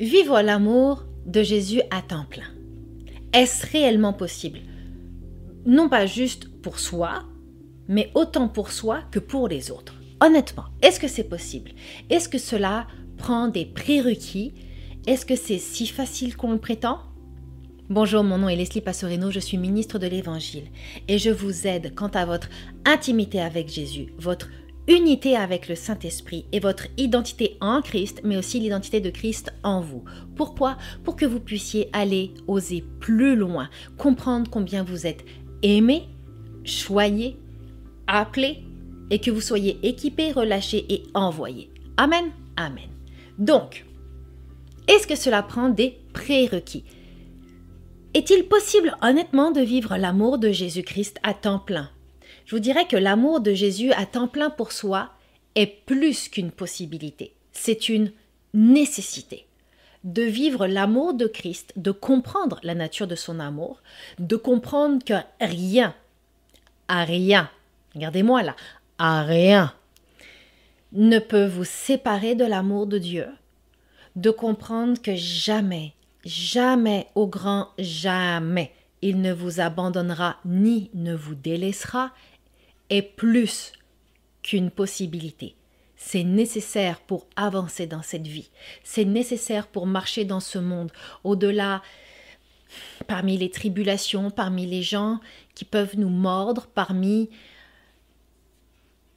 Vivre l'amour de Jésus à temps plein. Est-ce réellement possible? Non pas juste pour soi, mais autant pour soi que pour les autres. Honnêtement, est-ce que c'est possible? Est-ce que cela prend des prérequis? Est-ce que c'est si facile qu'on le prétend? Bonjour, mon nom est Leslie Passorino, je suis ministre de l'Évangile et je vous aide quant à votre intimité avec Jésus, votre unité avec le Saint-Esprit et votre identité en Christ, mais aussi l'identité de Christ en vous. Pourquoi? Pour que vous puissiez aller oser plus loin, comprendre combien vous êtes aimé, choyé, appelé et que vous soyez équipé, relâché et envoyé. Amen, amen. Donc, est-ce que cela prend des prérequis? Est-il possible honnêtement de vivre l'amour de Jésus-Christ à temps plein? Je vous dirais que l'amour de Jésus à temps plein pour soi est plus qu'une possibilité, c'est une nécessité. De vivre l'amour de Christ, de comprendre la nature de son amour, de comprendre que rien, à rien, regardez-moi là, à rien, ne peut vous séparer de l'amour de Dieu, de comprendre que jamais Jamais, au grand jamais, il ne vous abandonnera ni ne vous délaissera, est plus qu'une possibilité. C'est nécessaire pour avancer dans cette vie. C'est nécessaire pour marcher dans ce monde, au-delà, parmi les tribulations, parmi les gens qui peuvent nous mordre, parmi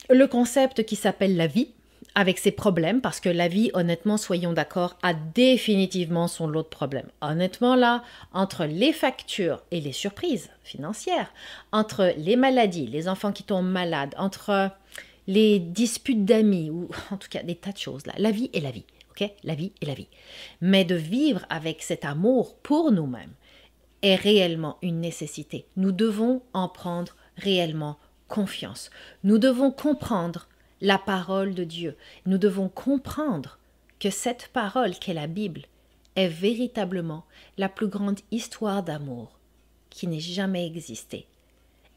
le concept qui s'appelle la vie, avec ses problèmes, parce que la vie, honnêtement, soyons d'accord, a définitivement son lot de problèmes. Honnêtement, là, entre les factures et les surprises financières, entre les maladies, les enfants qui tombent malades, entre les disputes d'amis, ou en tout cas des tas de choses, là, la vie est la vie, ok? La vie est la vie. Mais de vivre avec cet amour pour nous-mêmes est réellement une nécessité. Nous devons en prendre réellement confiance. Nous devons comprendre la parole de Dieu. Nous devons comprendre que cette parole qu'est la Bible est véritablement la plus grande histoire d'amour qui n'ait jamais existé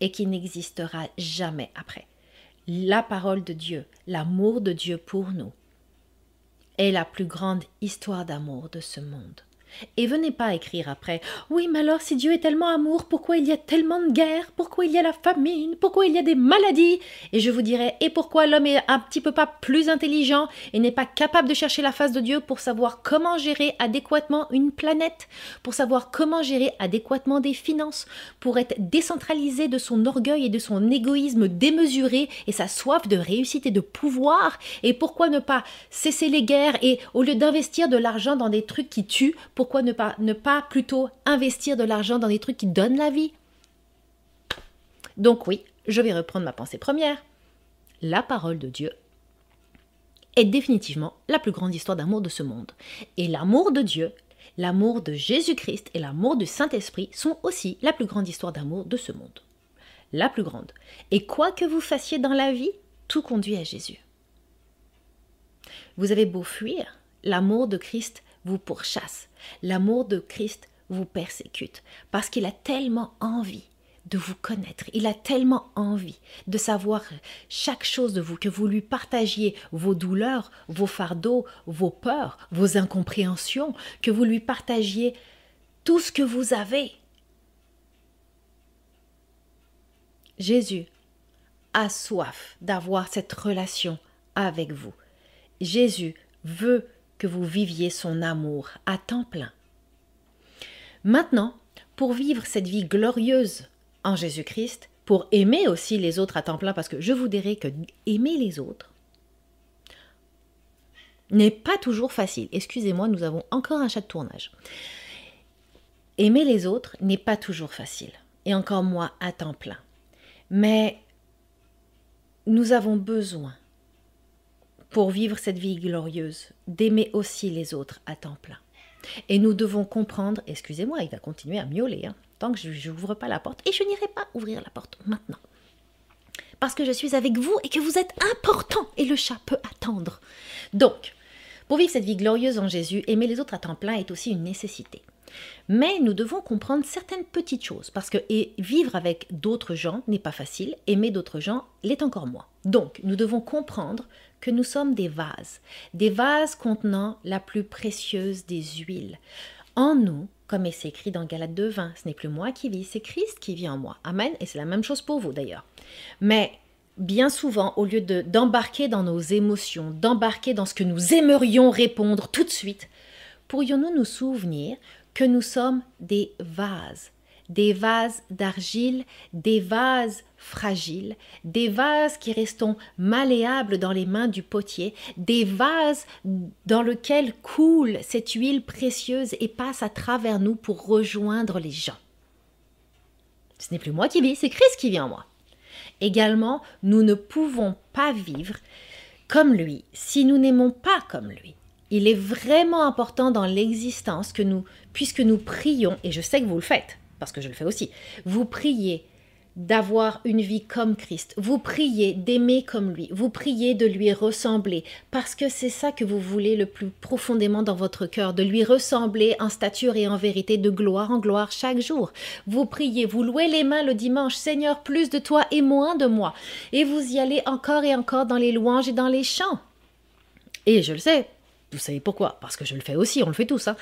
et qui n'existera jamais après. La parole de Dieu, l'amour de Dieu pour nous, est la plus grande histoire d'amour de ce monde. Et venez pas écrire après. Oui, mais alors si Dieu est tellement amour, pourquoi il y a tellement de guerres? Pourquoi il y a la famine? Pourquoi il y a des maladies? Et je vous dirai Et pourquoi l'homme est un petit peu pas plus intelligent et n'est pas capable de chercher la face de Dieu pour savoir comment gérer adéquatement une planète, pour savoir comment gérer adéquatement des finances, pour être décentralisé de son orgueil et de son égoïsme démesuré et sa soif de réussite et de pouvoir? Et pourquoi ne pas cesser les guerres et au lieu d'investir de l'argent dans des trucs qui tuent, pourquoi ne pas, plutôt investir de l'argent dans des trucs qui donnent la vie? Donc oui, je vais reprendre ma pensée première. La parole de Dieu est définitivement la plus grande histoire d'amour de ce monde. Et l'amour de Dieu, l'amour de Jésus-Christ et l'amour du Saint-Esprit sont aussi la plus grande histoire d'amour de ce monde. La plus grande. Et quoi que vous fassiez dans la vie, tout conduit à Jésus. Vous avez beau fuir, l'amour de Christ vous pourchasse. L'amour de Christ vous persécute parce qu'il a tellement envie de vous connaître. Il a tellement envie de savoir chaque chose de vous, que vous lui partagiez vos douleurs, vos fardeaux, vos peurs, vos incompréhensions, que vous lui partagiez tout ce que vous avez. Jésus a soif d'avoir cette relation avec vous. Jésus veut que vous viviez son amour à temps plein. Maintenant, pour vivre cette vie glorieuse en Jésus-Christ, pour aimer aussi les autres à temps plein, parce que je vous dirai que aimer les autres n'est pas toujours facile. Excusez-moi, nous avons encore un chat de tournage. Aimer les autres n'est pas toujours facile, et encore moins à temps plein. Mais nous avons besoin pour vivre cette vie glorieuse, d'aimer aussi les autres à temps plein. Et nous devons comprendre, excusez-moi, il va continuer à miauler, hein, tant que je n'ouvre pas la porte, et je n'irai pas ouvrir la porte maintenant. Parce que je suis avec vous et que vous êtes important, et le chat peut attendre. Donc, pour vivre cette vie glorieuse en Jésus, aimer les autres à temps plein est aussi une nécessité. Mais nous devons comprendre certaines petites choses, parce que vivre avec d'autres gens n'est pas facile, aimer d'autres gens l'est encore moins. Donc, nous devons comprendre que nous sommes des vases, des vases contenant la plus précieuse des huiles. En nous, comme c'est écrit dans Galates 2.20, ce n'est plus moi qui vis, c'est Christ qui vit en moi. Amen. Et c'est la même chose pour vous d'ailleurs. Mais bien souvent, au lieu de, d'embarquer dans nos émotions, d'embarquer dans ce que nous aimerions répondre tout de suite, pourrions-nous nous souvenir que nous sommes des vases, des vases d'argile, des vases fragiles, des vases qui restons malléables dans les mains du potier, des vases dans lesquels coule cette huile précieuse et passe à travers nous pour rejoindre les gens. Ce n'est plus moi qui vis, c'est Christ qui vit en moi. Également, nous ne pouvons pas vivre comme lui si nous n'aimons pas comme lui. Il est vraiment important dans l'existence que nous, puisque nous prions, et je sais que vous le faites, parce que je le fais aussi, vous priez d'avoir une vie comme Christ. Vous priez d'aimer comme lui. Vous priez de lui ressembler parce que c'est ça que vous voulez le plus profondément dans votre cœur, de lui ressembler en stature et en vérité, de gloire en gloire chaque jour. Vous priez, vous louez les mains le dimanche, Seigneur, plus de toi et moins de moi. Et vous y allez encore et encore dans les louanges et dans les chants. Et je le sais, vous savez pourquoi? Parce que je le fais aussi, on le fait tous. Hein.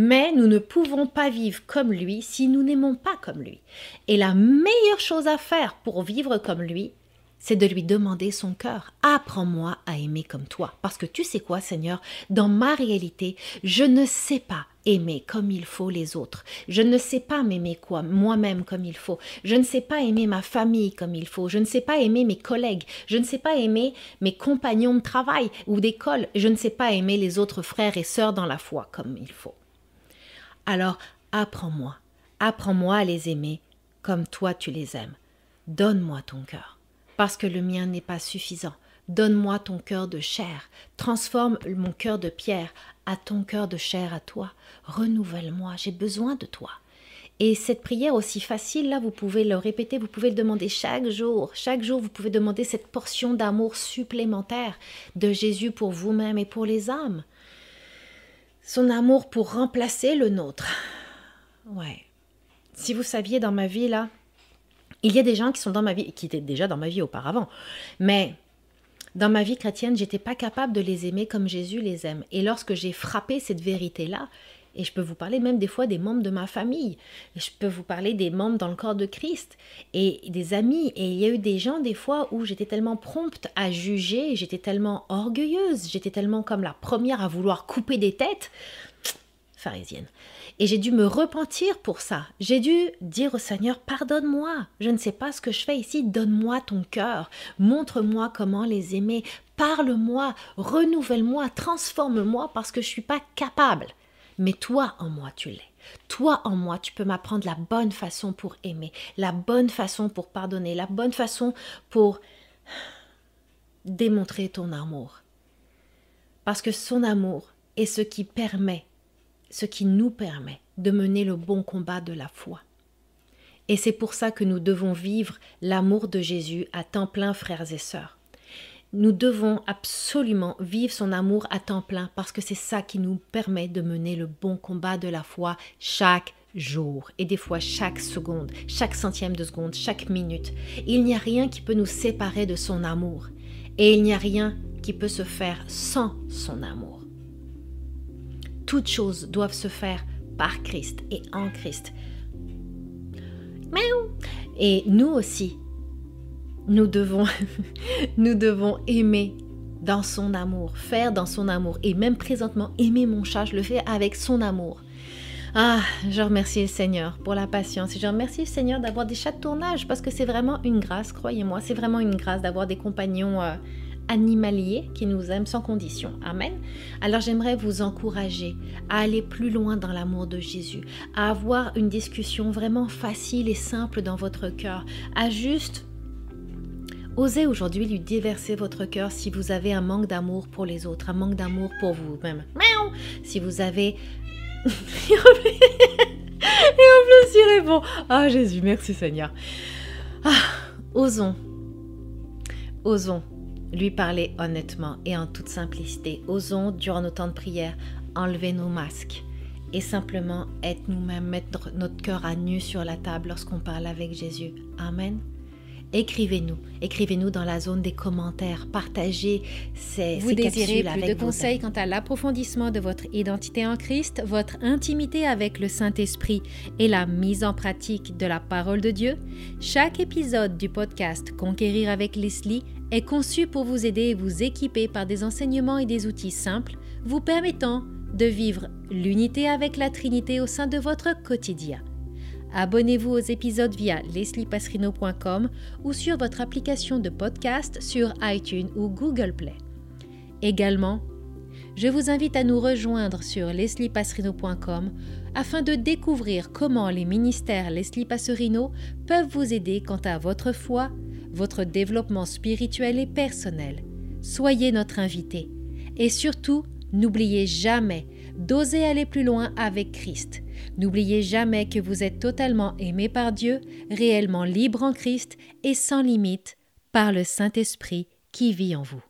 Mais nous ne pouvons pas vivre comme lui si nous n'aimons pas comme lui. Et la meilleure chose à faire pour vivre comme lui, c'est de lui demander son cœur. Apprends-moi à aimer comme toi. Parce que tu sais quoi, Seigneur, dans ma réalité, je ne sais pas aimer comme il faut les autres. Je ne sais pas m'aimer quoi moi-même comme il faut. Je ne sais pas aimer ma famille comme il faut. Je ne sais pas aimer mes collègues. Je ne sais pas aimer mes compagnons de travail ou d'école. Je ne sais pas aimer les autres frères et sœurs dans la foi comme il faut. Alors apprends-moi, apprends-moi à les aimer comme toi tu les aimes. Donne-moi ton cœur, parce que le mien n'est pas suffisant. Donne-moi ton cœur de chair, transforme mon cœur de pierre à ton cœur de chair à toi. Renouvelle-moi, j'ai besoin de toi. Et cette prière aussi facile, là, vous pouvez le répéter, vous pouvez le demander chaque jour. Chaque jour, vous pouvez demander cette portion d'amour supplémentaire de Jésus pour vous-même et pour les âmes son amour pour remplacer le nôtre. Ouais. Si vous saviez dans ma vie là, il y a des gens qui sont dans ma vie, qui étaient déjà dans ma vie auparavant, mais dans ma vie chrétienne, j'étais pas capable de les aimer comme Jésus les aime. Et lorsque j'ai frappé cette vérité-là, et je peux vous parler même des fois des membres de ma famille. Je peux vous parler des membres dans le corps de Christ et des amis. Et il y a eu des gens des fois où j'étais tellement prompte à juger, j'étais tellement orgueilleuse, j'étais tellement comme la première à vouloir couper des têtes. Pharisienne. Et j'ai dû me repentir pour ça. J'ai dû dire au Seigneur, pardonne-moi, je ne sais pas ce que je fais ici, donne-moi ton cœur, montre-moi comment les aimer, parle-moi, renouvelle-moi, transforme-moi parce que je ne suis pas capable mais toi en moi tu l'es. Toi en moi, tu peux m'apprendre la bonne façon pour aimer, la bonne façon pour pardonner, la bonne façon pour démontrer ton amour. Parce que son amour est ce qui permet, ce qui nous permet de mener le bon combat de la foi. Et c'est pour ça que nous devons vivre l'amour de Jésus à temps plein, frères et sœurs. Nous devons absolument vivre son amour à temps plein parce que c'est ça qui nous permet de mener le bon combat de la foi chaque jour et des fois chaque seconde, chaque centième de seconde, chaque minute. Il n'y a rien qui peut nous séparer de son amour et il n'y a rien qui peut se faire sans son amour. Toutes choses doivent se faire par Christ et en Christ. Et nous aussi, nous devons, nous devons aimer dans son amour, faire dans son amour. Et même présentement, aimer mon chat, je le fais avec son amour. Ah, je remercie le Seigneur pour la patience et je remercie le Seigneur d'avoir des chats de tournage parce que c'est vraiment une grâce, croyez-moi, c'est vraiment une grâce d'avoir des compagnons euh, animaliers qui nous aiment sans condition. Amen. Alors j'aimerais vous encourager à aller plus loin dans l'amour de Jésus, à avoir une discussion vraiment facile et simple dans votre cœur, à juste Osez aujourd'hui lui déverser votre cœur si vous avez un manque d'amour pour les autres, un manque d'amour pour vous-même. Si vous avez... Et en plus, il répond. Ah Jésus, merci Seigneur. Ah, osons, osons lui parler honnêtement et en toute simplicité. Osons, durant nos temps de prière, enlever nos masques et simplement être nous-mêmes, mettre notre cœur à nu sur la table lorsqu'on parle avec Jésus. Amen. Écrivez-nous. Écrivez-nous dans la zone des commentaires. Partagez ces, Vous ces désirez plus avec de conseils quant à l'approfondissement de votre identité en Christ, votre intimité avec le Saint-Esprit et la mise en pratique de la parole de Dieu Chaque épisode du podcast Conquérir avec Leslie est conçu pour vous aider et vous équiper par des enseignements et des outils simples vous permettant de vivre l'unité avec la Trinité au sein de votre quotidien. Abonnez-vous aux épisodes via lesliepasserino.com ou sur votre application de podcast sur iTunes ou Google Play. Également, je vous invite à nous rejoindre sur lesliepasserino.com afin de découvrir comment les ministères Leslie Passerino peuvent vous aider quant à votre foi, votre développement spirituel et personnel. Soyez notre invité. Et surtout, n'oubliez jamais d'oser aller plus loin avec Christ. N'oubliez jamais que vous êtes totalement aimé par Dieu, réellement libre en Christ et sans limite par le Saint-Esprit qui vit en vous.